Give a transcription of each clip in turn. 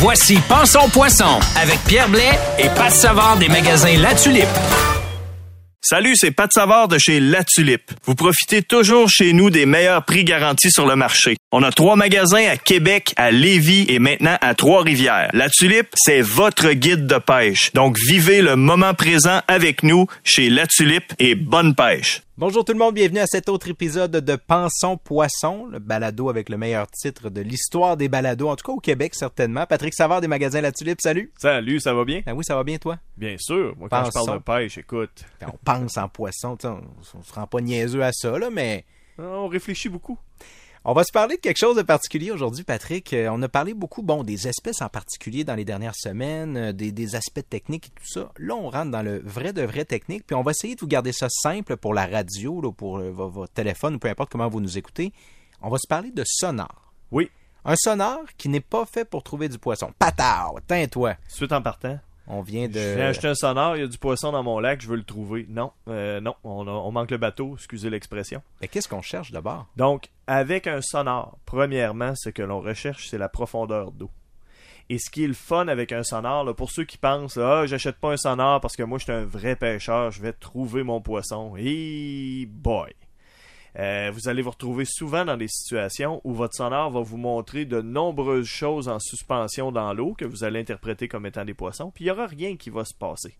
Voici Pensons Poisson avec Pierre Blais et Pat Savard des magasins La Tulipe. Salut, c'est Pat Savard de chez La Tulipe. Vous profitez toujours chez nous des meilleurs prix garantis sur le marché. On a trois magasins à Québec, à Lévis et maintenant à Trois-Rivières. La Tulipe, c'est votre guide de pêche. Donc vivez le moment présent avec nous chez La Tulipe et bonne pêche. Bonjour tout le monde, bienvenue à cet autre épisode de Pensons Poisson, le balado avec le meilleur titre de l'histoire des balados, en tout cas au Québec certainement. Patrick Savard des magasins La Tulipe, salut. Salut, ça va bien? Ben oui, ça va bien toi? Bien sûr, moi quand je parle de pêche, écoute, Ben, on pense en poisson, on, on se rend pas niaiseux à ça, là, mais on réfléchit beaucoup. On va se parler de quelque chose de particulier aujourd'hui, Patrick. Euh, on a parlé beaucoup, bon, des espèces en particulier dans les dernières semaines, euh, des, des aspects techniques et tout ça. Là, on rentre dans le vrai de vrai technique, puis on va essayer de vous garder ça simple pour la radio, là, pour euh, vo- votre téléphone ou peu importe comment vous nous écoutez. On va se parler de sonar. Oui, Un sonar qui n'est pas fait pour trouver du poisson. Patard, teins-toi. suite en partant. On vient de... Je viens acheter un sonore, il y a du poisson dans mon lac, je veux le trouver. Non, euh, non, on, a- on manque le bateau, excusez l'expression. Mais qu'est-ce qu'on cherche d'abord? Donc, avec un sonore, premièrement, ce que l'on recherche, c'est la profondeur d'eau. Et ce qui est le fun avec un sonore, là, pour ceux qui pensent Ah, j'achète pas un sonore parce que moi je suis un vrai pêcheur, je vais trouver mon poisson. Et boy! Euh, vous allez vous retrouver souvent dans des situations où votre sonore va vous montrer de nombreuses choses en suspension dans l'eau que vous allez interpréter comme étant des poissons, puis il n'y aura rien qui va se passer.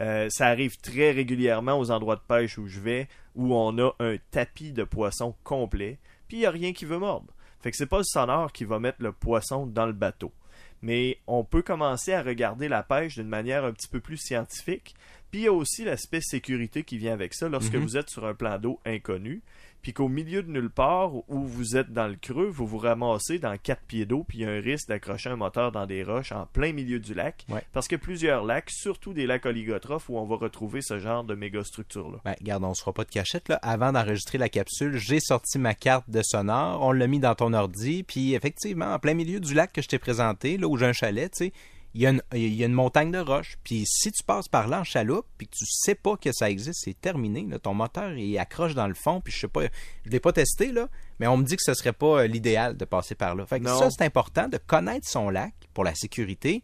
Euh, ça arrive très régulièrement aux endroits de pêche où je vais, où on a un tapis de poissons complet, puis il n'y a rien qui veut mordre. Fait que c'est pas le sonore qui va mettre le poisson dans le bateau. Mais on peut commencer à regarder la pêche d'une manière un petit peu plus scientifique. Puis il y a aussi l'aspect sécurité qui vient avec ça lorsque Mhm. vous êtes sur un plan d'eau inconnu, puis qu'au milieu de nulle part où vous êtes dans le creux, vous vous ramassez dans quatre pieds d'eau, puis il y a un risque d'accrocher un moteur dans des roches en plein milieu du lac. Ouais. Parce que plusieurs lacs, surtout des lacs oligotrophes, où on va retrouver ce genre de mégastructures-là. Ben, regarde, on se fera pas de cachette, là. Avant d'enregistrer la capsule, j'ai sorti ma carte de sonore, on l'a mis dans ton ordi, puis effectivement, en plein milieu du lac que je t'ai présenté, là où j'ai un chalet, tu sais, il y, a une- il y a une montagne de roches. Puis si tu passes par là en chaloupe, puis que tu sais pas que ça existe, c'est terminé. Là. Ton moteur, il accroche dans le fond, puis je sais pas, je l'ai pas testé, là, mais on me dit que ce serait pas euh, l'idéal de passer par là. Fait que ça, c'est important de connaître son lac pour la sécurité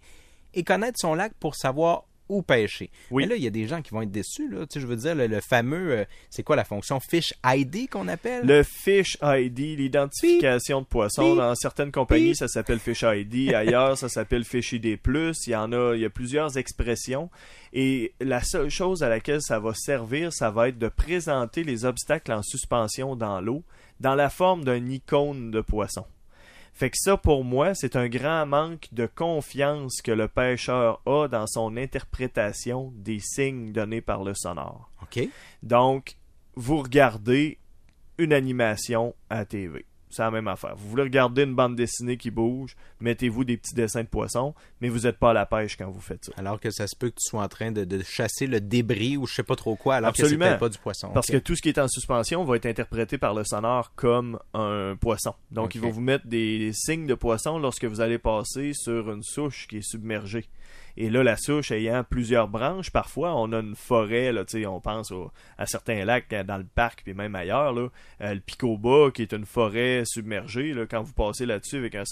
et connaître son lac pour savoir où pêcher. Oui. Mais là, il y a des gens qui vont être déçus. Là. Tu sais, je veux dire, le, le fameux, euh, c'est quoi la fonction? Fish ID qu'on appelle? Le Fish ID, l'identification de poissons, Beep. dans certaines compagnies, Beep. ça s'appelle Fish ID, ailleurs, ça s'appelle Fish ID+, il y en a, il y a plusieurs expressions, et la seule chose à laquelle ça va servir, ça va être de présenter les obstacles en suspension dans l'eau, dans la forme d'un icône de poisson. Fait que ça, pour moi, c'est un grand manque de confiance que le pêcheur a dans son interprétation des signes donnés par le sonore. OK. Donc, vous regardez une animation à TV. C'est la même affaire. Vous voulez regarder une bande dessinée qui bouge, mettez-vous des petits dessins de poissons, mais vous n'êtes pas à la pêche quand vous faites ça. Alors que ça se peut que tu sois en train de, de chasser le débris ou je sais pas trop quoi, alors que Absolument. c'est pas du poisson. Parce que tout ce qui est en suspension va être interprété par le sonore comme un poisson. Donc, Ok. il va vous mettre des signes de poisson lorsque vous allez passer sur une souche qui est submergée. Et là, la souche ayant plusieurs branches, parfois, on a une forêt, là, on pense au- à certains lacs euh, dans le parc, puis même ailleurs, là, euh, le Picoba, qui est une forêt submergée, là, quand vous passez là-dessus avec un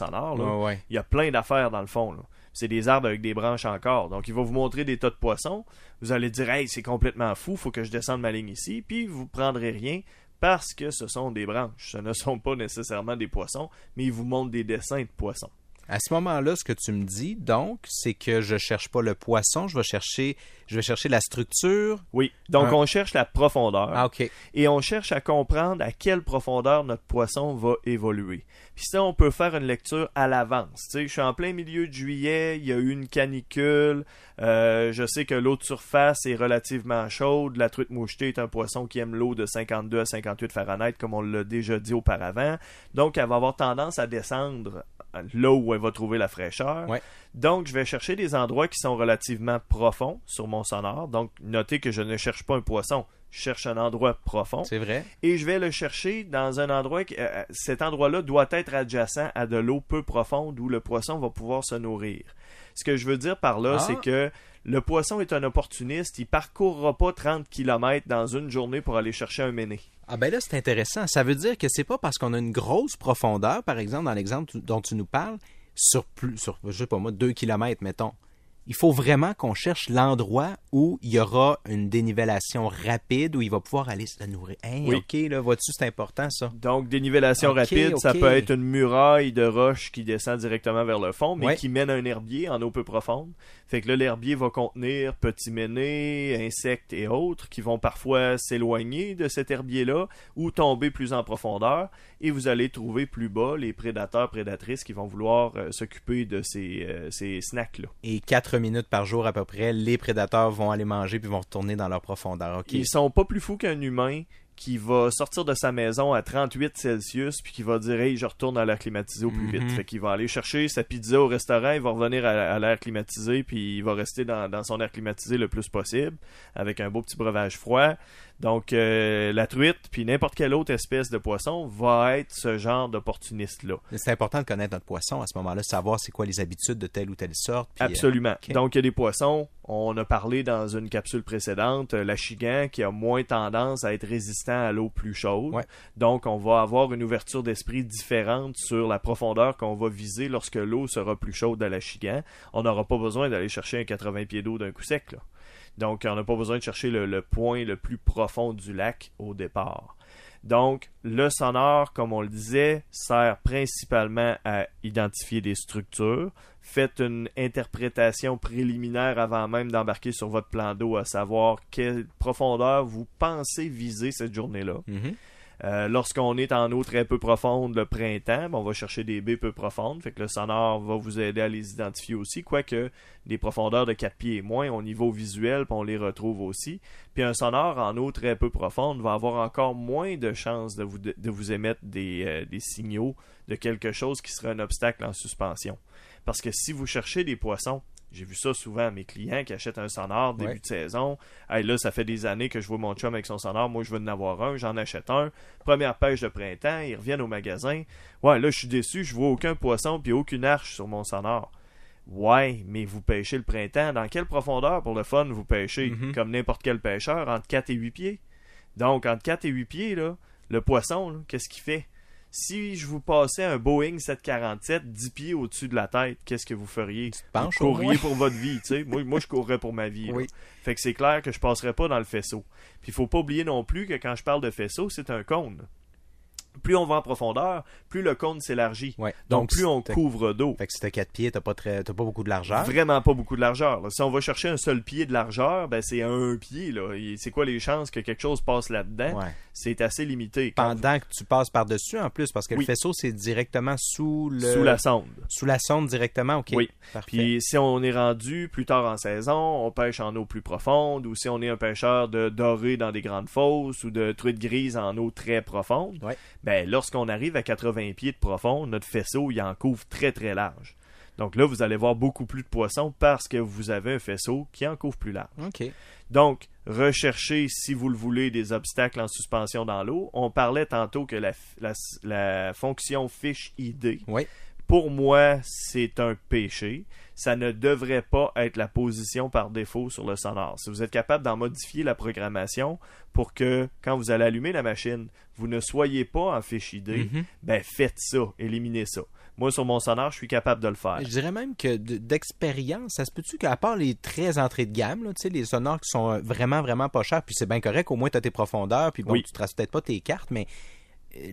ouais. il y a plein d'affaires dans le fond. là. C'est des arbres avec des branches encore. Donc, il va vous montrer des tas de poissons. Vous allez dire, hey, c'est complètement fou, faut que je descende ma ligne ici. Puis, vous prendrez rien parce que ce sont des branches. Ce ne sont pas nécessairement des poissons, mais il vous montre des dessins de poissons. À ce moment-là, ce que tu me dis, donc, c'est que je cherche pas le poisson, je vais chercher, je vais chercher la structure. Oui. Donc, on cherche la profondeur. Ah, ok. et on cherche à comprendre à quelle profondeur notre poisson va évoluer. Puis ça, on peut faire une lecture à l'avance. Je suis en plein milieu de juillet, il y a eu une canicule, euh, je sais que l'eau de surface est relativement chaude, la truite mouchetée est un poisson qui aime l'eau de 52 à 58 Fahrenheit, comme on l'a déjà dit auparavant. Donc, elle va avoir tendance à descendre là où elle va trouver la fraîcheur. Ouais. Donc, je vais chercher des endroits qui sont relativement profonds sur mon sonore. Donc, notez que je ne cherche pas un poisson, je cherche un endroit profond C'est vrai. et je vais le chercher dans un endroit qui, euh, cet endroit-là doit être adjacent à de l'eau peu profonde où le poisson va pouvoir se nourrir. Ce que je veux dire par là, Ah. c'est que le poisson est un opportuniste, il parcourra pas 30 km dans une journée pour aller chercher un méné. Ah ben là, c'est intéressant. Ça veut dire que c'est pas parce qu'on a une grosse profondeur, par exemple, dans l'exemple dont tu nous parles, sur plus, sur, je sais pas moi, 2 km, mettons, il faut vraiment qu'on cherche l'endroit où il y aura une dénivellation rapide, où il va pouvoir aller se nourrir. Hein, Oui. OK, là, vois-tu, c'est important, ça? Donc, dénivellation rapide, ça peut être une muraille de roche qui descend directement vers le fond, mais qui mène à un herbier en eau peu profonde. Fait que là, l'herbier va contenir petits ménés, insectes et autres qui vont parfois s'éloigner de cet herbier-là ou tomber plus en profondeur. Et vous allez trouver plus bas les prédateurs, prédatrices qui vont vouloir euh, s'occuper de ces, euh, ces snacks-là. Et 4 minutes par jour à peu près, les prédateurs vont aller manger puis vont retourner dans leur profondeur. OK. Ils sont pas plus fous qu'un humain qui va sortir de sa maison à 38 Celsius puis qui va dire hey je retourne à l'air climatisé au plus Mhm. vite fait qu'il va aller chercher sa pizza au restaurant il va revenir à, à l'air climatisé puis il va rester dans, dans son air climatisé le plus possible avec un beau petit breuvage froid donc euh, la truite puis n'importe quelle autre espèce de poisson va être ce genre d'opportuniste là C'est important de connaître notre poisson à ce moment-là, savoir c'est quoi les habitudes de telle ou telle sorte. puis, euh, Absolument. Donc, il y a des poissons. On a parlé dans une capsule précédente, euh, l'achigan qui a moins tendance à être résistant à l'eau plus chaude. Ouais. Donc, on va avoir une ouverture d'esprit différente sur la profondeur qu'on va viser lorsque l'eau sera plus chaude à l'achigan. On n'aura pas besoin d'aller chercher un 80 pieds d'eau d'un coup sec. Là. Donc, on n'a pas besoin de chercher le, point le plus profond du lac au départ. Donc, le sonore, comme on le disait, sert principalement à identifier des structures. Faites une interprétation préliminaire avant même d'embarquer sur votre plan d'eau, à savoir quelle profondeur vous pensez viser cette journée-là. mhm. Euh, Lorsqu'on est en eau très peu profonde le printemps, ben, on va chercher des baies peu profondes, fait que le sonore va vous aider à les identifier aussi, quoique des profondeurs de 4 pieds et moins au niveau visuel, on les retrouve aussi. Puis un sonore en eau très peu profonde va avoir encore moins de chances de vous, émettre euh, des signaux de quelque chose qui serait un obstacle en suspension. Parce que si vous cherchez des poissons, j'ai vu ça souvent à mes clients qui achètent un sonore début Ouais. de saison. Hey, là, ça fait des années que je vois mon chum avec son sonore. Moi, je veux en avoir un. J'en achète un. Première pêche de printemps. Ils reviennent au magasin. Ouais, là, je suis déçu. Je vois aucun poisson puis aucune arche sur mon sonore. Ouais, mais vous pêchez le printemps. Dans quelle profondeur pour le fun vous pêchez? Mhm. Comme n'importe quel pêcheur, entre 4 et 8 pieds. Donc, entre 4 et 8 pieds, là, le poisson, qu'est-ce qu'il fait? Si je vous passais un Boeing 747 10 pieds au-dessus de la tête, qu'est-ce que vous feriez? Penches Vous courriez pour votre vie, tu sais. Moi, moi, je courrais pour ma vie. Oui. Fait que c'est clair que je passerai pas dans le faisceau. Puis il faut pas oublier non plus que quand je parle de faisceau, c'est un cône. Plus on va en profondeur, plus le cône s'élargit. Ouais. Donc, plus on couvre d'eau. Fait que si t'as 4 pieds, t'as pas, très, t'as pas beaucoup de largeur. Vraiment pas beaucoup de largeur. là. Si on va chercher un seul pied de largeur, ben c'est un pied. Là. Et C'est quoi les chances que quelque chose passe là-dedans? Ouais. C'est assez limité. Pendant que tu passes par-dessus en plus, parce que Oui. le faisceau, c'est directement sous le. Sous la sonde. Sous la sonde directement, ok. Oui. Parfait. Puis si on est rendu plus tard en saison, on pêche en eau plus profonde, ou si on est un pêcheur de doré dans des grandes fosses ou de truites grises en eau très profonde, Ouais. Ben lorsqu'on arrive à 80 pieds de profond, notre faisceau il en couvre très très large. Donc là, vous allez voir beaucoup plus de poissons parce que vous avez un faisceau qui en couvre plus large. Donc, recherchez, si vous le voulez, des obstacles en suspension dans l'eau. On parlait tantôt que la, la- la fonction fiche ID, Oui. Pour moi, c'est un péché. Ça ne devrait pas être la position par défaut sur le sonore. Si vous êtes capable d'en modifier la programmation pour que, quand vous allez allumer la machine, vous ne soyez pas en fiche ID, Mhm. ben faites ça, éliminez ça. Moi, sur mon sonore, je suis capable de le faire. Je dirais même que de- d'expérience, ça se peut-tu qu'à part les très entrées de gamme, là, les sonores qui sont euh, vraiment, vraiment pas chers, puis c'est bien correct, au moins tu as tes profondeurs, puis bon, Oui. tu traces peut-être pas tes cartes, mais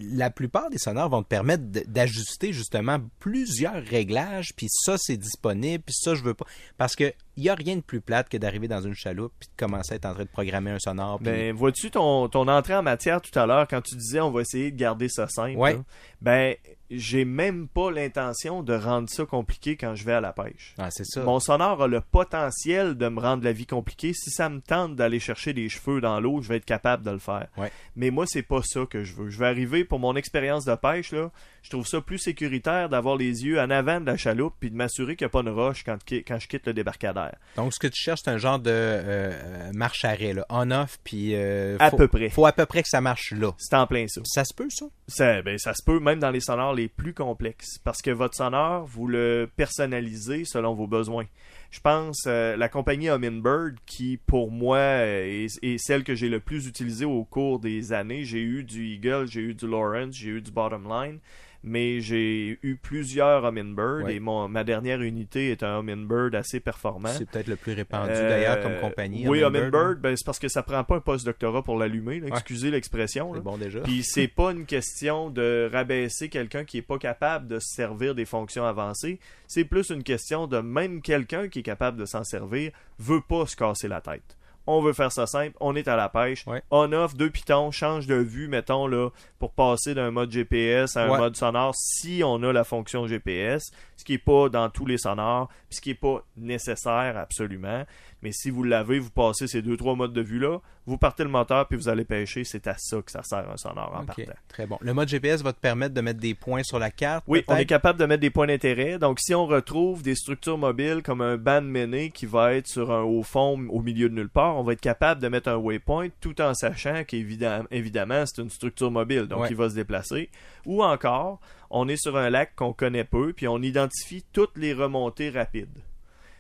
la plupart des sonores vont te permettre d'ajuster justement plusieurs réglages, puis ça c'est disponible, puis ça je veux pas. Parce que il y a rien de plus plate que d'arriver dans une chaloupe puis de commencer à être en train de programmer un sonore. Ben, vois-tu ton, ton entrée en matière tout à l'heure quand tu disais on va essayer de garder ça simple? Ouais. là? Ben, j'ai même pas l'intention de rendre ça compliqué quand je vais à la pêche. Ah, c'est ça. Mon sonore a le potentiel de me rendre la vie compliquée. Si ça me tente d'aller chercher des cheveux dans l'eau, je vais être capable de le faire. Ouais. Mais moi, c'est pas ça que je veux. Je vais arriver pour mon expérience de pêche, là. Je trouve ça plus sécuritaire d'avoir les yeux en avant de la chaloupe puis de m'assurer qu'il n'y a pas une roche quand, quand je quitte le débarcadère. Donc, ce que tu cherches, c'est un genre de euh, marche-arrêt, on-off, puis... euh, À faut- peu près. faut à peu près que ça marche là. C'est en plein ça. Ça se peut, ça? Ça, ben, ça se peut même dans les sonores les plus complexes parce que votre sonore, vous le personnalisez selon vos besoins. Je pense euh, la compagnie Humminbird qui, pour moi, est, est celle que j'ai le plus utilisée au cours des années. J'ai eu du Eagle, j'ai eu du Lawrence, j'ai eu du Bottomline. Mais j'ai eu plusieurs Humminbird Ouais. et mon, ma dernière unité est un Humminbird assez performant. C'est peut-être le plus répandu Euh, d'ailleurs comme compagnie. Oui, Humminbird, Humminbird, ben, c'est parce que ça prend pas un post-doctorat pour l'allumer, Ouais. excusez l'expression. hein. C'est bon déjà. Puis c'est pas une question de rabaisser quelqu'un qui est pas capable de se servir des fonctions avancées. C'est plus une question de même quelqu'un qui est capable de s'en servir veut pas se casser la tête. On veut faire ça simple, on est à la pêche, Ouais. on offre deux pitons, change de vue, mettons là, pour passer d'un mode GPS à un Ouais. mode sonore si on a la fonction GPS, ce qui est pas dans tous les sonores, puis ce qui est pas nécessaire absolument. Mais si vous l'avez, vous passez ces deux trois modes de vue là, vous partez le moteur puis vous allez pêcher, c'est à ça que ça sert un sonore en partant. Très bon. Le mode GPS va te permettre de mettre des points sur la carte. Oui, on est capable de mettre des points d'intérêt. Donc, si on retrouve des structures mobiles comme un band mené qui va être sur un haut fond au milieu de nulle part, on va être capable de mettre un waypoint tout en sachant qu'évidemment, évidemment, c'est une structure mobile, donc Ouais. il va se déplacer. Ou encore, on est sur un lac qu'on connaît peu, puis on identifie toutes les remontées rapides.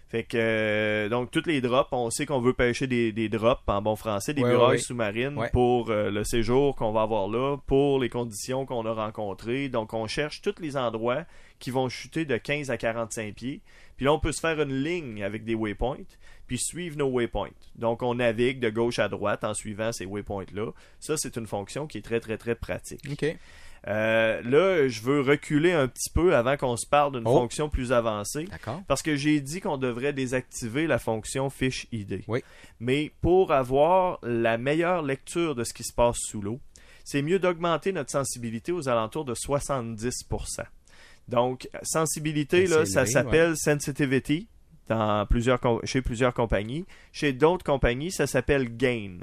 Fait que, euh, donc, toutes les drops, on sait qu'on veut pêcher des, des drops en bon français, des Ouais, murailles ouais, sous-marines Ouais. pour euh, le séjour qu'on va avoir là, pour les conditions qu'on a rencontrées. Donc, on cherche tous les endroits qui vont chuter de 15 à 45 pieds. Puis là, on peut se faire une ligne avec des waypoints, puis suivre nos waypoints. Donc, on navigue de gauche à droite en suivant ces waypoints-là. Ça, c'est une fonction qui est très, très, très pratique. Euh, là, je veux reculer un petit peu avant qu'on se parle d'une Oh. fonction plus avancée. D'accord. Parce que j'ai dit qu'on devrait désactiver la fonction fiche ID. Oui. Mais pour avoir la meilleure lecture de ce qui se passe sous l'eau, c'est mieux d'augmenter notre sensibilité aux alentours de 70%. Donc, sensibilité, là, ça s'appelle sensitivity dans plusieurs chez plusieurs compagnies. Chez d'autres compagnies, ça s'appelle gain.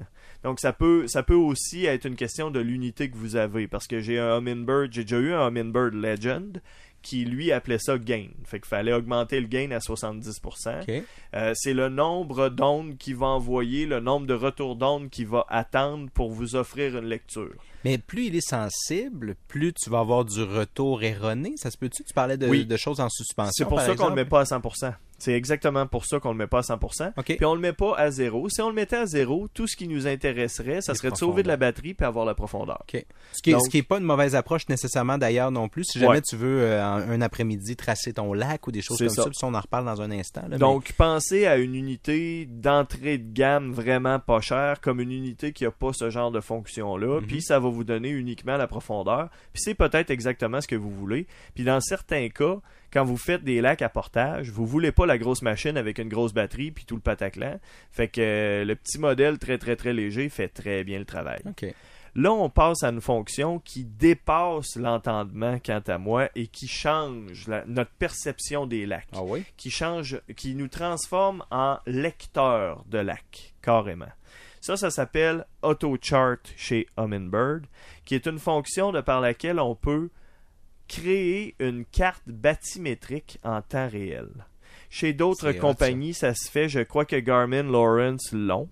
Donc, ça peut, ça peut aussi être une question de l'unité que vous avez. Parce que j'ai un Humminbird, j'ai déjà eu un Humminbird Legend qui, lui, appelait ça gain. Fait qu'il fallait augmenter le gain à 70%. OK. Euh, c'est le nombre d'ondes qu'il va envoyer, le nombre de retours d'ondes qu'il va attendre pour vous offrir une lecture. Mais plus il est sensible, plus tu vas avoir du retour erroné. Ça se peut-tu? Tu parlais de, Oui. de choses en suspension. C'est pour par ça qu'on le exemple? met pas à 100%. C'est exactement pour ça qu'on le met pas à 100%. OK. Puis on le met pas à zéro. Si on le mettait à zéro, tout ce qui nous intéresserait, ça serait de sauver de la batterie puis avoir la profondeur. OK. Ce qui, est, Donc- ce qui est pas une mauvaise approche nécessairement d'ailleurs non plus. Si jamais Ouais. tu veux euh, un, après-midi tracer ton lac ou des choses comme ça. ça, puis on en reparle dans un instant. là, mais- Donc, pensez à une unité d'entrée de gamme vraiment pas chère, comme une unité qui a pas ce genre de fonction-là, Mhm. puis ça va vous donner uniquement la profondeur, puis c'est peut-être exactement ce que vous voulez. Puis dans certains cas, quand vous faites des lacs à portage, vous voulez pas la grosse machine avec une grosse batterie puis tout le pataclan. Fait que euh, le petit modèle très très très léger fait très bien le travail. Là, on passe à une fonction qui dépasse l'entendement quant à moi et qui change la- notre perception des lacs Ah oui? qui change, qui nous transforme en lecteur de lac, carrément. Ça, ça s'appelle AutoChart chez Humminbird, qui est une fonction de par laquelle on peut créer une carte bathymétrique en temps réel. Chez d'autres compagnies, ça. se fait. Je crois que Garmin Lawrence l'ont.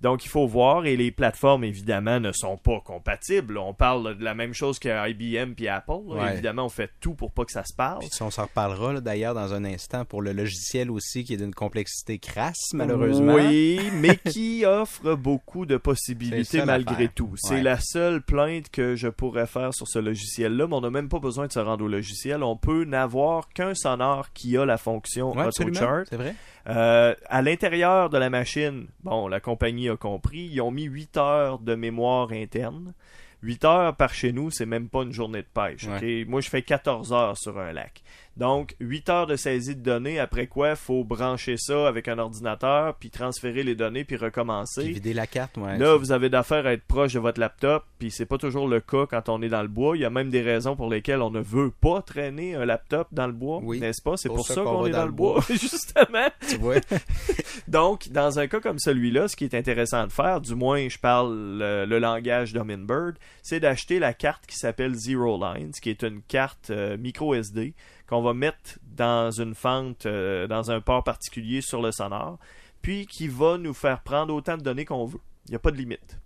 Donc, il faut voir, et les plateformes, évidemment, ne sont pas compatibles. On parle de la même chose que IBM puis Apple. Ouais. Évidemment, on fait tout pour pas que ça se parle. Puis on s'en reparlera d'ailleurs dans un instant pour le logiciel aussi qui est d'une complexité crasse malheureusement. Oui, mais qui offre beaucoup de possibilités malgré tout. C'est Ouais. la seule plainte que je pourrais faire sur ce logiciel-là, mais on n'a même pas besoin de se rendre au logiciel. On peut n'avoir qu'un sonore qui a la fonction Ouais. AutoChart. C'est vrai. Euh, à l'intérieur de la machine, bon, la compagnie a compris, ils ont mis 8 heures de mémoire interne. 8 heures par chez nous, c'est même pas une journée de pêche. Moi, je fais 14 heures sur un lac. Donc, 8 heures de saisie de données, après quoi, il faut brancher ça avec un ordinateur, puis transférer les données, puis recommencer. Puis vider la carte, ouais. Là, vous avez d'affaires à être proche de votre laptop, puis c'est pas toujours le cas quand on est dans le bois. Il y a même des raisons pour lesquelles on ne veut pas traîner un laptop dans le bois, Oui. n'est-ce pas? C'est Pour pour, ça ça qu'on est dans dans le bois, justement. tu vois? Donc, dans un cas comme celui-là, ce qui est intéressant de faire, du moins je parle le, le langage d'Humminbird, c'est d'acheter la carte qui s'appelle Zero Lines, qui est une carte euh, micro SD qu'on va mettre dans une fente, euh, dans un port particulier sur le sonore, puis qui va nous faire prendre autant de données qu'on veut. Il n'y a pas de limite.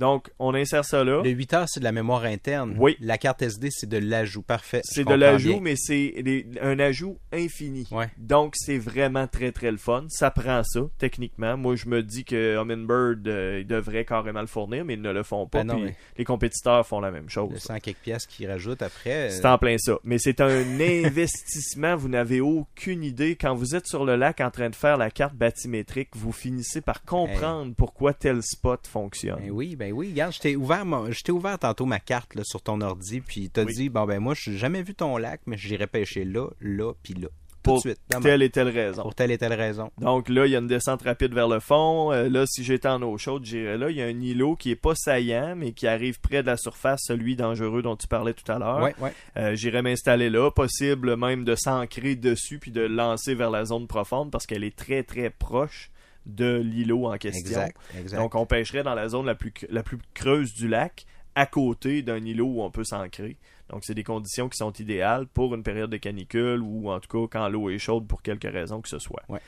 Donc, on insère ça là. Le 8 heures, c'est de la mémoire interne. Oui. La carte SD, c'est de l'ajout. Parfait. C'est de l'ajout, mais c'est des- un ajout infini. Ouais. Donc, c'est vraiment très, très le fun. Ça prend ça, techniquement. Moi, je me dis que Humminbird, euh, ils devraient carrément le fournir, mais ils ne le font pas. Ben non, mais- les compétiteurs font la même Le chose. 100 quelques pièces qu'ils rajoutent après. euh, C'est en plein ça. Mais c'est un investissement. Vous n'avez aucune idée. Quand vous êtes sur le lac en train de faire la carte bathymétrique, vous finissez par comprendre pourquoi tel spot fonctionne. Ben oui, ben oui. Regarde, je t'ai ouvert, je t'ai ouvert tantôt ma carte là, sur ton ordi, puis t'as Oui. dit, bon ben moi, je n'ai jamais vu ton lac, mais j'irai pêcher là, là, puis là. Tout Pour de suite. ma- Telle et telle raison. Pour telle et telle raison. Donc là, il y a une descente rapide vers le fond. Euh, là, si j'étais en eau chaude, j'irais là. Il y a un îlot qui est pas saillant, mais qui arrive près de la surface, celui dangereux dont tu parlais tout à l'heure. Ouais, ouais. Euh, j'irais m'installer là. Possible même de s'ancrer dessus puis de le lancer vers la zone profonde parce qu'elle est très très proche de l'îlot en question. Exact, exact. Donc on pêcherait dans la zone la plus, la plus creuse du lac, à côté d'un îlot où on peut s'ancrer. Donc c'est des conditions qui sont idéales pour une période de canicule ou en tout cas quand l'eau est chaude pour quelque raison que ce soit. Ouais.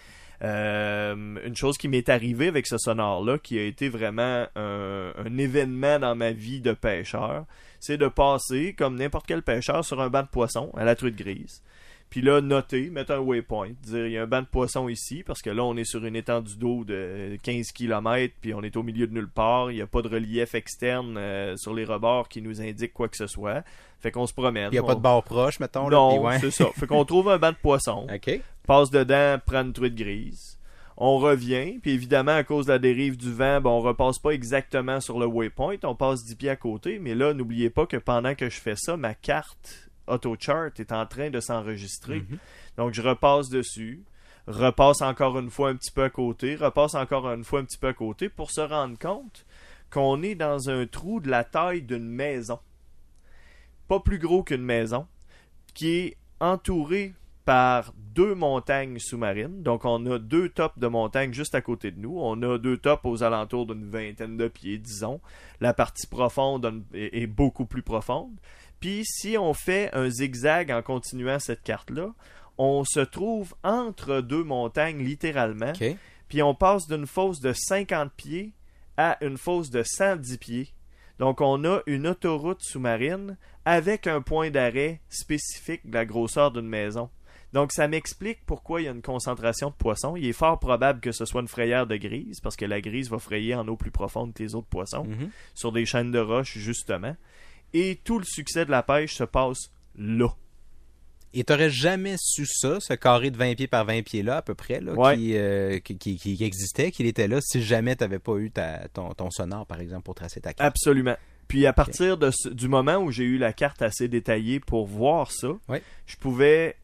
Euh, une chose qui m'est arrivée avec ce sonore-là, qui a été vraiment un, un événement dans ma vie de pêcheur, c'est de passer, comme n'importe quel pêcheur, sur un banc de poisson à la truite grise. Puis là, noter, mettre un waypoint, dire il y a un banc de poisson ici, parce que là, on est sur une étendue d'eau de 15 km, puis on est au milieu de nulle part, il n'y a pas de relief externe euh, sur les rebords qui nous indique quoi que ce soit. Fait qu'on se promène. Il n'y a on- pas de bord proche, mettons. là, Non, ouais. c'est ça. Fait qu'on trouve un banc de poisson, OK. passe dedans, prend une truite grise. On revient, puis évidemment, à cause de la dérive du vent, ben, on repasse pas exactement sur le waypoint, on passe 10 pieds à côté, mais là, n'oubliez pas que pendant que je fais ça, ma carte AutoChart est en train de s'enregistrer. Mhm. Donc, je repasse dessus, repasse encore une fois un petit peu à côté, repasse encore une fois un petit peu à côté pour se rendre compte qu'on est dans un trou de la taille d'une maison. Pas plus gros qu'une maison, qui est entouré par deux montagnes sous-marines. Donc, on a deux tops de montagnes juste à côté de nous. On a deux tops aux alentours d'une vingtaine de pieds, disons. La partie profonde est est beaucoup plus profonde. Puis, si on fait un zigzag en continuant cette carte-là, on se trouve entre deux montagnes, littéralement. Puis on passe d'une fosse de 50 pieds à une fosse de 110 pieds. Donc on a une autoroute sous-marine avec un point d'arrêt spécifique de la grosseur d'une maison. Donc ça m'explique pourquoi il y a une concentration de poissons. Il est fort probable que ce soit une frayère de grise, parce que la grise va frayer en eau plus profonde que les autres poissons, Mhm. sur des chaînes de roches justement. Et tout le succès de la pêche se passe là. Et t'aurais jamais su ça, ce carré de 20 pieds par 20 pieds là, à peu près, là, Ouais. qui, euh, qui, qui- qui existait, qu'il était là, si jamais t'avais pas eu ta, ton, ton sonore, par exemple, pour tracer ta carte. Absolument. Puis à partir de ce- du moment où j'ai eu la carte assez détaillée pour voir ça, Ouais. je pouvais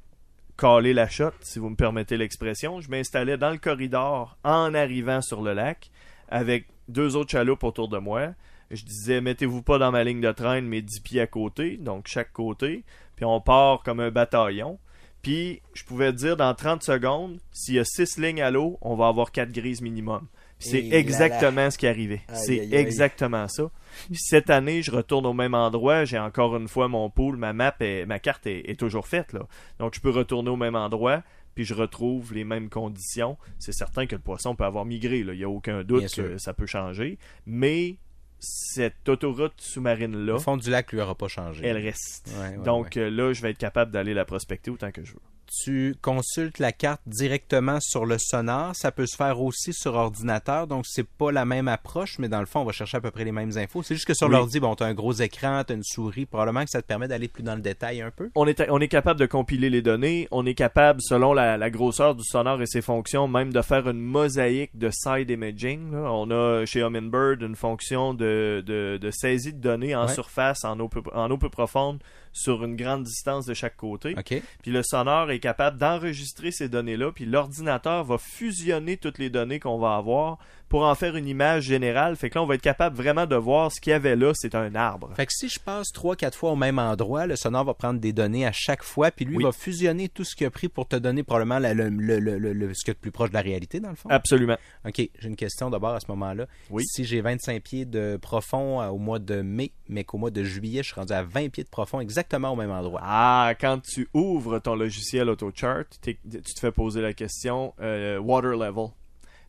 caler la shot, si vous me permettez l'expression. Je m'installais dans le corridor en arrivant sur le lac avec deux autres chaloupes autour de moi. Je disais, mettez-vous pas dans ma ligne de traîne, mais 10 pieds à côté, donc chaque côté. Puis on part comme un bataillon. Puis je pouvais dire dans 30 secondes, s'il y a 6 lignes à l'eau, on va avoir 4 grises minimum. C'est Et là là. exactement ce qui arrivait. C'est exactement ça. Cette année, je retourne au même endroit. J'ai encore une fois mon pool, ma map, ma carte est, est toujours faite. Là. Donc je peux retourner au même endroit, puis je retrouve les mêmes conditions. C'est certain que le poisson peut avoir migré. là. Il n'y a aucun doute Bien sûr. que ça peut changer. Mais cette autoroute sous-marine-là, Le fond du lac lui aura pas changé. elle reste. Ouais, ouais, Donc euh, là, je vais être capable d'aller la prospecter autant que je veux. Tu consultes la carte directement sur le sonar. Ça peut se faire aussi sur ordinateur, donc c'est pas la même approche, mais dans le fond, on va chercher à peu près les mêmes infos. C'est juste que sur Oui. l'ordi, bon, t'as un gros écran, t'as une souris, probablement que ça te permet d'aller plus dans le détail un peu. on est, on est capable de compiler les données, on est capable, selon la, la grosseur du sonore et ses fonctions, même de faire une mosaïque de side imaging. là. On a chez Humminbird une fonction de, de, de saisie de données en Ouais. surface, en eau, peu, en eau peu profonde, sur une grande distance de chaque côté. Puis le sonore est capable d'enregistrer ces données-là, puis l'ordinateur va fusionner toutes les données qu'on va avoir pour en faire une image générale. Fait que là, on va être capable vraiment de voir ce qu'il y avait là, c'est un arbre. Fait que si je passe trois, quatre fois au même endroit, le sonore va prendre des données à chaque fois, puis lui Oui. va fusionner tout ce qu'il a pris pour te donner probablement la- le, le- le- le- ce qui est le plus proche de la réalité, dans le fond. Absolument. OK, j'ai une question d'abord à ce moment-là. Oui. Si j'ai 25 pieds de profond euh, au mois de mai, mais qu'au mois de juillet, je suis rendu à 20 pieds de profond exactement au même endroit. Ah, quand tu ouvres ton logiciel AutoChart, tu te fais poser la question euh, water level,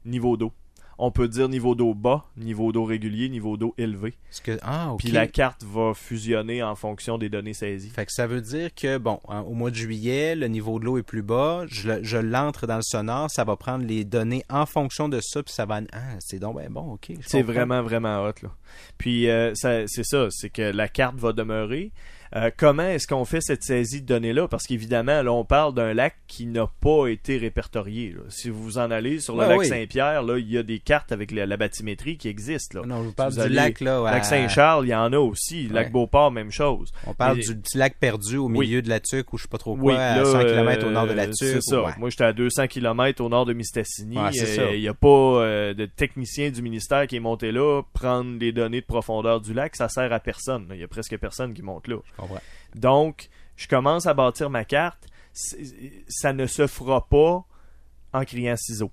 niveau d'eau. On peut dire niveau d'eau bas, niveau d'eau régulier, niveau d'eau élevé. Que, ah. Puis la carte va fusionner en fonction des données saisies. Fait que ça veut dire que, bon, hein, au mois de juillet, le niveau de l'eau est plus bas, je, le- je l'entre dans le sonar, ça va prendre les données en fonction de ça, puis ça va... Ah, c'est donc ben bon, ok. C'est vraiment, vraiment hot. Là. Puis euh, ça- c'est ça, c'est que la carte va demeurer. Euh, comment est-ce qu'on fait cette saisie de données-là? Parce qu'évidemment, là, on parle d'un lac qui n'a pas été répertorié. là. Si vous vous en allez sur le Ouais, lac oui. Saint-Pierre, là, il y a des cartes avec la, la bathymétrie qui existent. Là. Non, je vous parle Vous du allez- lac, là. à- Lac Saint-Charles, il y en a aussi. Lac. Beauport, même chose. On parle Et- du petit lac perdu au Oui. milieu de la Tuque, ou je sais pas trop quoi, Oui, à là, 100 km au nord de euh, la Tuque. C'est ça. ouais. Moi, j'étais à 200 km au nord de Mistassini. Euh. Il n'y a pas euh, de technicien du ministère qui est monté là, prendre les données de profondeur du lac, ça sert à personne. Il y a presque personne qui monte là. Je comprends. Donc, je commence à bâtir ma carte. Ça ne se fera pas en criant ciseaux.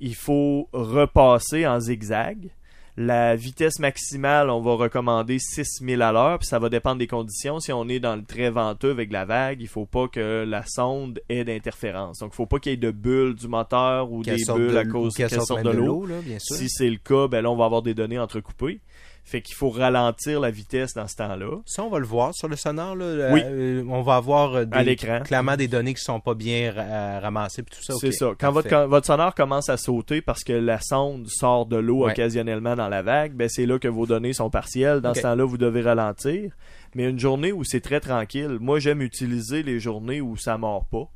Il faut repasser en zigzag. La vitesse maximale, on va recommander 6000 à l'heure, puis ça va dépendre des conditions. Si on est dans le très venteux avec la vague, il faut pas que la sonde ait d'interférence. Donc, il faut pas qu'il y ait de bulles du moteur ou des bulles de à cause qu'elle sorte de l'eau. Si c'est le cas, ben là, on va avoir des données entrecoupées. Fait qu'il faut ralentir la vitesse dans ce temps-là. Ça, on va le voir sur le sonar. Là, Oui. Euh, on va avoir euh, des- À l'écran. clairement des données qui sont pas bien euh, ramassées puis tout ça. C'est ça. Quand votre, parfait. quand votre sonore commence à sauter parce que la sonde sort de l'eau Ouais. occasionnellement dans la vague, ben c'est là que vos données sont partielles. Dans ce temps-là, vous devez ralentir. Mais une journée où c'est très tranquille, moi j'aime utiliser les journées où ça mord pas.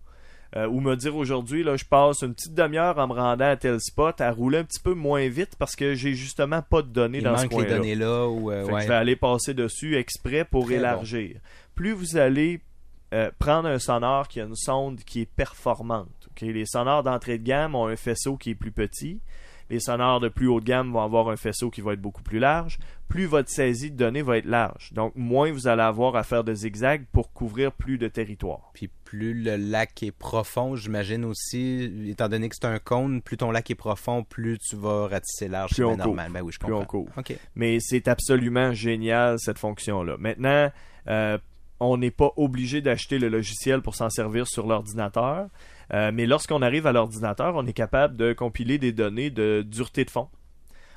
Euh, ou me dire aujourd'hui, là, je passe une petite demi-heure en me rendant à tel spot à rouler un petit peu moins vite parce que j'ai justement pas de données Il dans ce coin-là. données là. Ou, euh, ouais. je vais aller passer dessus exprès pour Très élargir. Plus vous allez euh, prendre un sonore qui a une sonde qui est performante. Les sonores d'entrée de gamme ont un faisceau qui est plus petit. Les sonores de plus haut de gamme vont avoir un faisceau qui va être beaucoup plus large. Plus votre saisie de données va être large. Donc, moins vous allez avoir à faire de zigzags pour couvrir plus de territoire. Puis plus le lac est profond, j'imagine aussi, étant donné que c'est un cône, plus ton lac est profond, plus tu vas ratisser large. Plus c'est on normal. Ben oui, je Plus comprends. on court. OK. mais c'est absolument génial cette fonction-là. Maintenant, euh, on n'est pas obligé d'acheter le logiciel pour s'en servir sur l'ordinateur, euh, mais lorsqu'on arrive à l'ordinateur, on est capable de compiler des données de dureté de fond.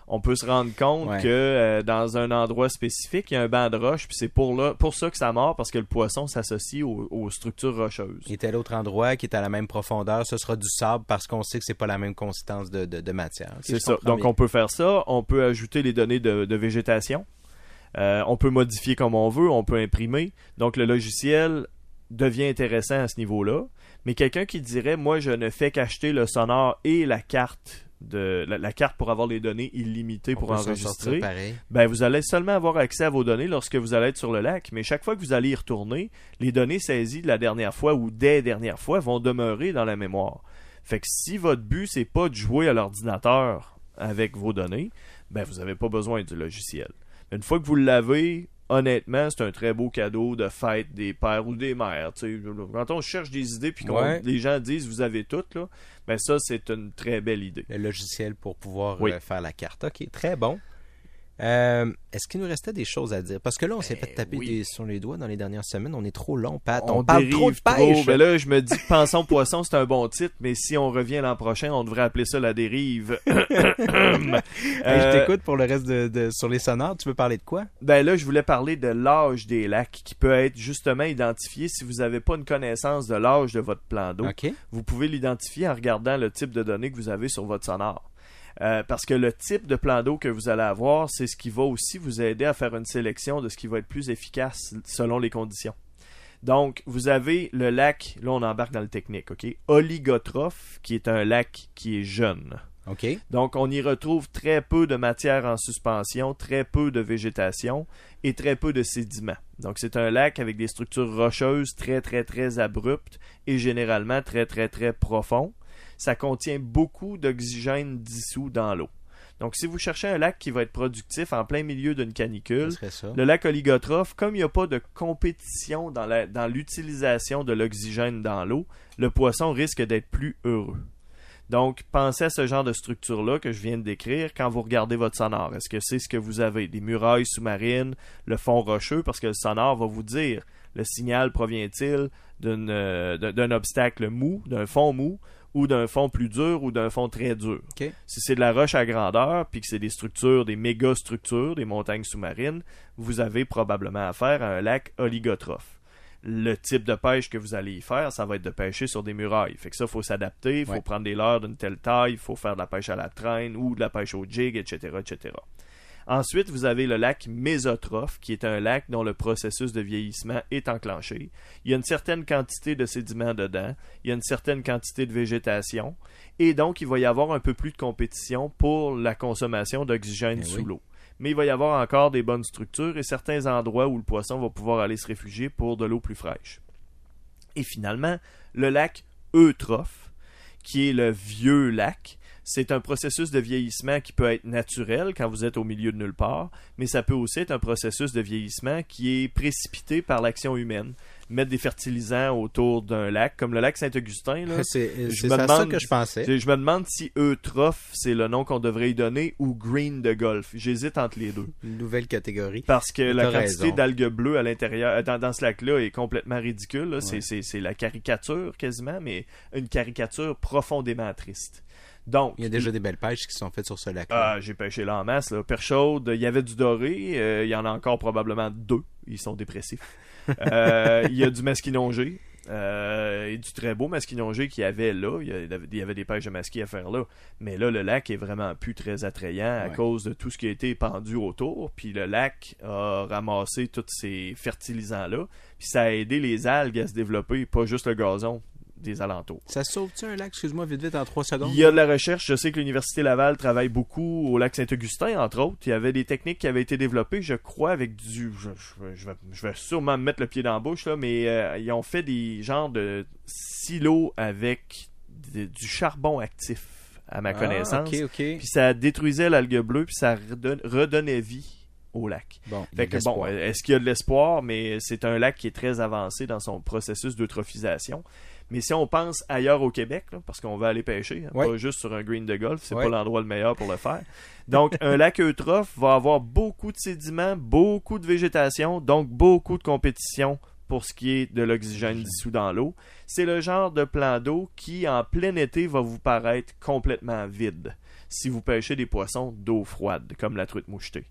On peut se rendre compte Ouais. que euh, dans un endroit spécifique, il y a un banc de roche, puis c'est pour, là, pour ça que ça mord, parce que le poisson s'associe aux, aux structures rocheuses. Et tel autre endroit qui est à la même profondeur, ce sera du sable parce qu'on sait que c'est pas la même consistance de, de, de matière. C'est ça. Donc bien. on peut faire ça. On peut ajouter les données de, de végétation. Euh, on peut modifier comme on veut. On peut imprimer. Donc le logiciel devient intéressant à ce niveau-là. Mais quelqu'un qui dirait, moi, je ne fais qu'acheter le sonore et la carte de la, la carte pour avoir les données illimitées On pour enregistrer. Ben, vous allez seulement avoir accès à vos données lorsque vous allez être sur le lac, mais chaque fois que vous allez y retourner, les données saisies de la dernière fois ou des dernières fois vont demeurer dans la mémoire. Fait que si votre but c'est pas de jouer à l'ordinateur avec vos données, ben vous n'avez pas besoin du logiciel. Une fois que vous l'avez, honnêtement, c'est un très beau cadeau de fête des pères ou des mères. Quand on cherche des idées puis que Ouais. les gens disent vous avez toutes là, ben ça c'est une très belle idée. Le logiciel pour pouvoir Oui. euh, faire la carte. OK, très bon. Euh, Est-ce qu'il nous restait des choses à dire? Parce que là, on s'est fait taper Eh oui. des- sur les doigts dans les dernières semaines. On est trop long, Pat. On, on, parle dérive trop de pêche. Ben là, je me dis que Pensons Poisson, c'est un bon titre, mais si on revient l'an prochain, on devrait appeler ça la dérive. Je Euh, t'écoute pour le reste de, de- sur les sonores. Tu veux parler de quoi? Ben là, je voulais parler de l'âge des lacs qui peut être justement identifié si vous n'avez pas une connaissance de l'âge de votre plan d'eau. Vous pouvez l'identifier en regardant le type de données que vous avez sur votre sonore. Euh, parce que le type de plan d'eau que vous allez avoir, c'est ce qui va aussi vous aider à faire une sélection de ce qui va être plus efficace selon les conditions. Donc, vous avez le lac, là on embarque dans le technique, ok? Oligotrophe, qui est un lac qui est jeune. OK. Donc, on y retrouve très peu de matière en suspension, très peu de végétation et très peu de sédiments. Donc, c'est un lac avec des structures rocheuses très, très, très abruptes et généralement très, très, très profond. Ça contient beaucoup d'oxygène dissous dans l'eau. Donc, si vous cherchez un lac qui va être productif en plein milieu d'une canicule, le lac oligotrophe, comme il n'y a pas de compétition dans l'utilisation de l'oxygène dans l'eau, le poisson risque d'être plus heureux. Donc, pensez à ce genre de structure-là que je viens de décrire quand vous regardez votre sonore. Est-ce que c'est ce que vous avez? Des murailles sous-marines, le fond rocheux, parce que le sonore va vous dire le signal provient-il euh, d'un obstacle mou, d'un fond mou, ou d'un fond plus dur ou d'un fond très dur. Si c'est de la roche à grandeur, puis que c'est des structures, des méga structures, des montagnes sous-marines, vous avez probablement affaire à un lac oligotrophe. Le type de pêche que vous allez y faire, ça va être de pêcher sur des murailles. Fait que ça, il faut s'adapter, il faut Ouais. prendre des leurres d'une telle taille, il faut faire de la pêche à la traîne ou de la pêche au jig, etc., etc. Ensuite, vous avez le lac mésotrophe, qui est un lac dont le processus de vieillissement est enclenché. Il y a une certaine quantité de sédiments dedans, il y a une certaine quantité de végétation, et donc il va y avoir un peu plus de compétition pour la consommation d'oxygène Eh sous oui. l'eau. Mais il va y avoir encore des bonnes structures et certains endroits où le poisson va pouvoir aller se réfugier pour de l'eau plus fraîche. Et finalement, le lac eutrophe, qui est le vieux lac, c'est un processus de vieillissement qui peut être naturel quand vous êtes au milieu de nulle part, mais ça peut aussi être un processus de vieillissement qui est précipité par l'action humaine. Mettre des fertilisants autour d'un lac, comme le lac Saint-Augustin, C'est ça que je pensais. je me demande si eutrophe, c'est le nom qu'on devrait y donner, ou green de golf. J'hésite entre les deux. Une nouvelle catégorie. Parce que la quantité d'algues bleues à l'intérieur, euh, dans, dans ce lac-là, est complètement ridicule. Ouais. C'est la caricature quasiment, mais une caricature profondément triste. Donc, Il y a déjà des belles pêches qui sont faites sur ce lac. ah, j'ai pêché là en masse. Là. Chaude, il y avait du doré. euh, il y en a encore probablement deux. Ils sont dépressifs. Euh, il y a du masquinongé. euh, et du très beau masquinongé qu'il y avait là. Il y avait, il y avait des pêches de masquis à faire là. Mais là, le lac est vraiment plus très attrayant à Ouais. cause de tout ce qui a été pendu autour. Puis le lac a ramassé tous ces fertilisants-là. Puis ça a aidé les algues à se développer, pas juste le gazon des alentours. Ça sauve-tu un lac, excuse-moi, vite vite, en trois secondes? Il y a de la recherche. Je sais que l'Université Laval travaille beaucoup au lac Saint-Augustin, entre autres. Il y avait des techniques qui avaient été développées, je crois, avec du. Je, je- je vais, je vais sûrement me mettre le pied dans la bouche, là, mais euh, ils ont fait des genres de silos avec de- du charbon actif, à ma Ah, connaissance. ok, ok. Puis ça détruisait l'algue bleue, puis ça redonnait vie au lac. Bon, Fait que bon, est-ce qu'il y a de l'espoir, mais c'est un lac qui est très avancé dans son processus d'eutrophisation. Mais si on pense ailleurs au Québec, là, parce qu'on va aller pêcher, hein, Ouais. pas juste sur un green de golf, c'est Ouais. pas l'endroit le meilleur pour le faire. Donc, un lac eutrophe va avoir beaucoup de sédiments, beaucoup de végétation, donc beaucoup de compétition pour ce qui est de l'oxygène dissous dans l'eau. C'est le genre de plan d'eau qui, en plein été, va vous paraître complètement vide si vous pêchez des poissons d'eau froide, comme la truite mouchetée.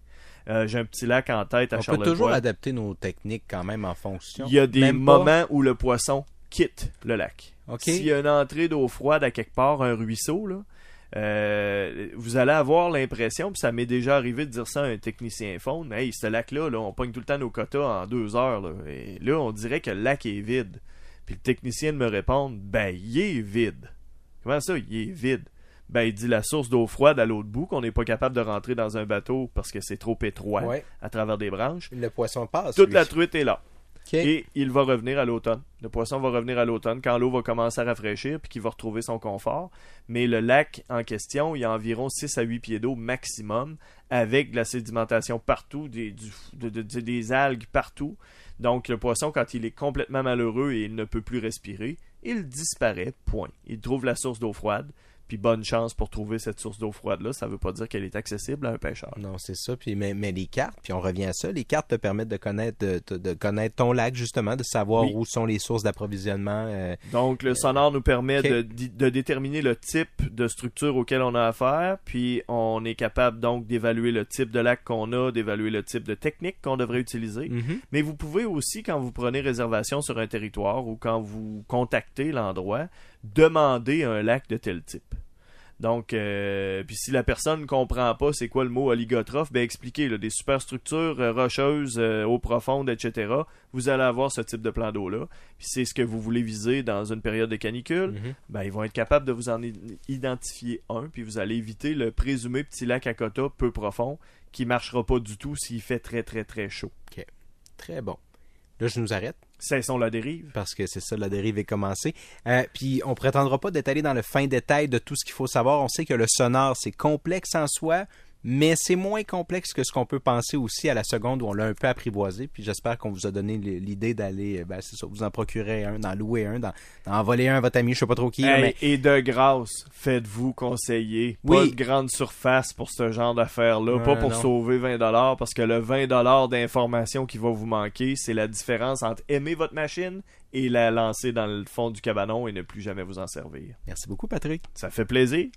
Euh, J'ai un petit lac en tête à On peut Charlevoix. toujours adapter nos techniques quand même en fonction. Il y a des Même pas- moments où le poisson quitte le lac. S'il y a une entrée d'eau froide à quelque part, un ruisseau, là, euh, vous allez avoir l'impression, puis ça m'est déjà arrivé de dire ça à un technicien faune, hey, ce lac-là, là, on pogne tout le temps nos quotas en deux heures. Là, et là, on dirait que le lac est vide. Puis le technicien me répondre, ben, il est vide. Comment ça, il est vide? Ben, il dit la source d'eau froide à l'autre bout, qu'on n'est pas capable de rentrer dans un bateau parce que c'est trop étroit Ouais. à travers des branches. Le poisson passe. Toute lui. la truite est là. Et il va revenir à l'automne. Le poisson va revenir à l'automne quand l'eau va commencer à rafraîchir puis qu'il va retrouver son confort. Mais le lac en question, il y a environ 6 à 8 pieds d'eau maximum avec de la sédimentation partout, des algues partout. Donc le poisson, quand il est complètement malheureux et il ne peut plus respirer, il disparaît, point. Il trouve la source d'eau froide. Puis bonne chance pour trouver cette source d'eau froide-là. Ça ne veut pas dire qu'elle est accessible à un pêcheur. Non, c'est ça. Puis, mais, mais les cartes, puis on revient à ça, les cartes te permettent de connaître, de, de- de connaître ton lac, justement, de savoir Oui. où sont les sources d'approvisionnement. euh, Donc, le sonar nous permet de déterminer le type de structure auquel on a affaire, puis on est capable donc d'évaluer le type de lac qu'on a, d'évaluer le type de technique qu'on devrait utiliser. mhm. Mais vous pouvez aussi, quand vous prenez réservation sur un territoire ou quand vous contactez l'endroit, demander un lac de tel type. Donc, euh, puis si la personne ne comprend pas c'est quoi le mot oligotrophe, ben expliquez là, des superstructures euh, rocheuses, euh, eau profonde, etc. Vous allez avoir ce type de plan d'eau-là. Puis c'est ce que vous voulez viser dans une période de canicule. Mhm. Ben, ils vont être capables de vous en identifier un, puis vous allez éviter le présumé petit lac à quota peu profond qui marchera pas du tout s'il fait très très très chaud. Très bon. Là, je nous arrête Cessons la dérive. parce que c'est ça, la dérive est commencée. Euh, puis on prétendra pas allé dans le fin détail de tout ce qu'il faut savoir. On sait que le sonore, c'est complexe en soi, mais c'est moins complexe que ce qu'on peut penser aussi à la seconde où on l'a un peu apprivoisé. Puis j'espère qu'on vous a donné l'idée d'aller, ben, c'est ça, vous en procurer un, d'en louer un, d'en voler un à votre ami, je sais pas trop qui. Hey, mais... Et de grâce, faites-vous conseiller. Pas Oui. de grande surface pour ce genre d'affaires-là. Pas pour non. sauver 20$, parce que le 20$ d'information qui va vous manquer, c'est la différence entre aimer votre machine et la lancer dans le fond du cabanon et ne plus jamais vous en servir. Merci beaucoup, Patrick. Ça fait plaisir.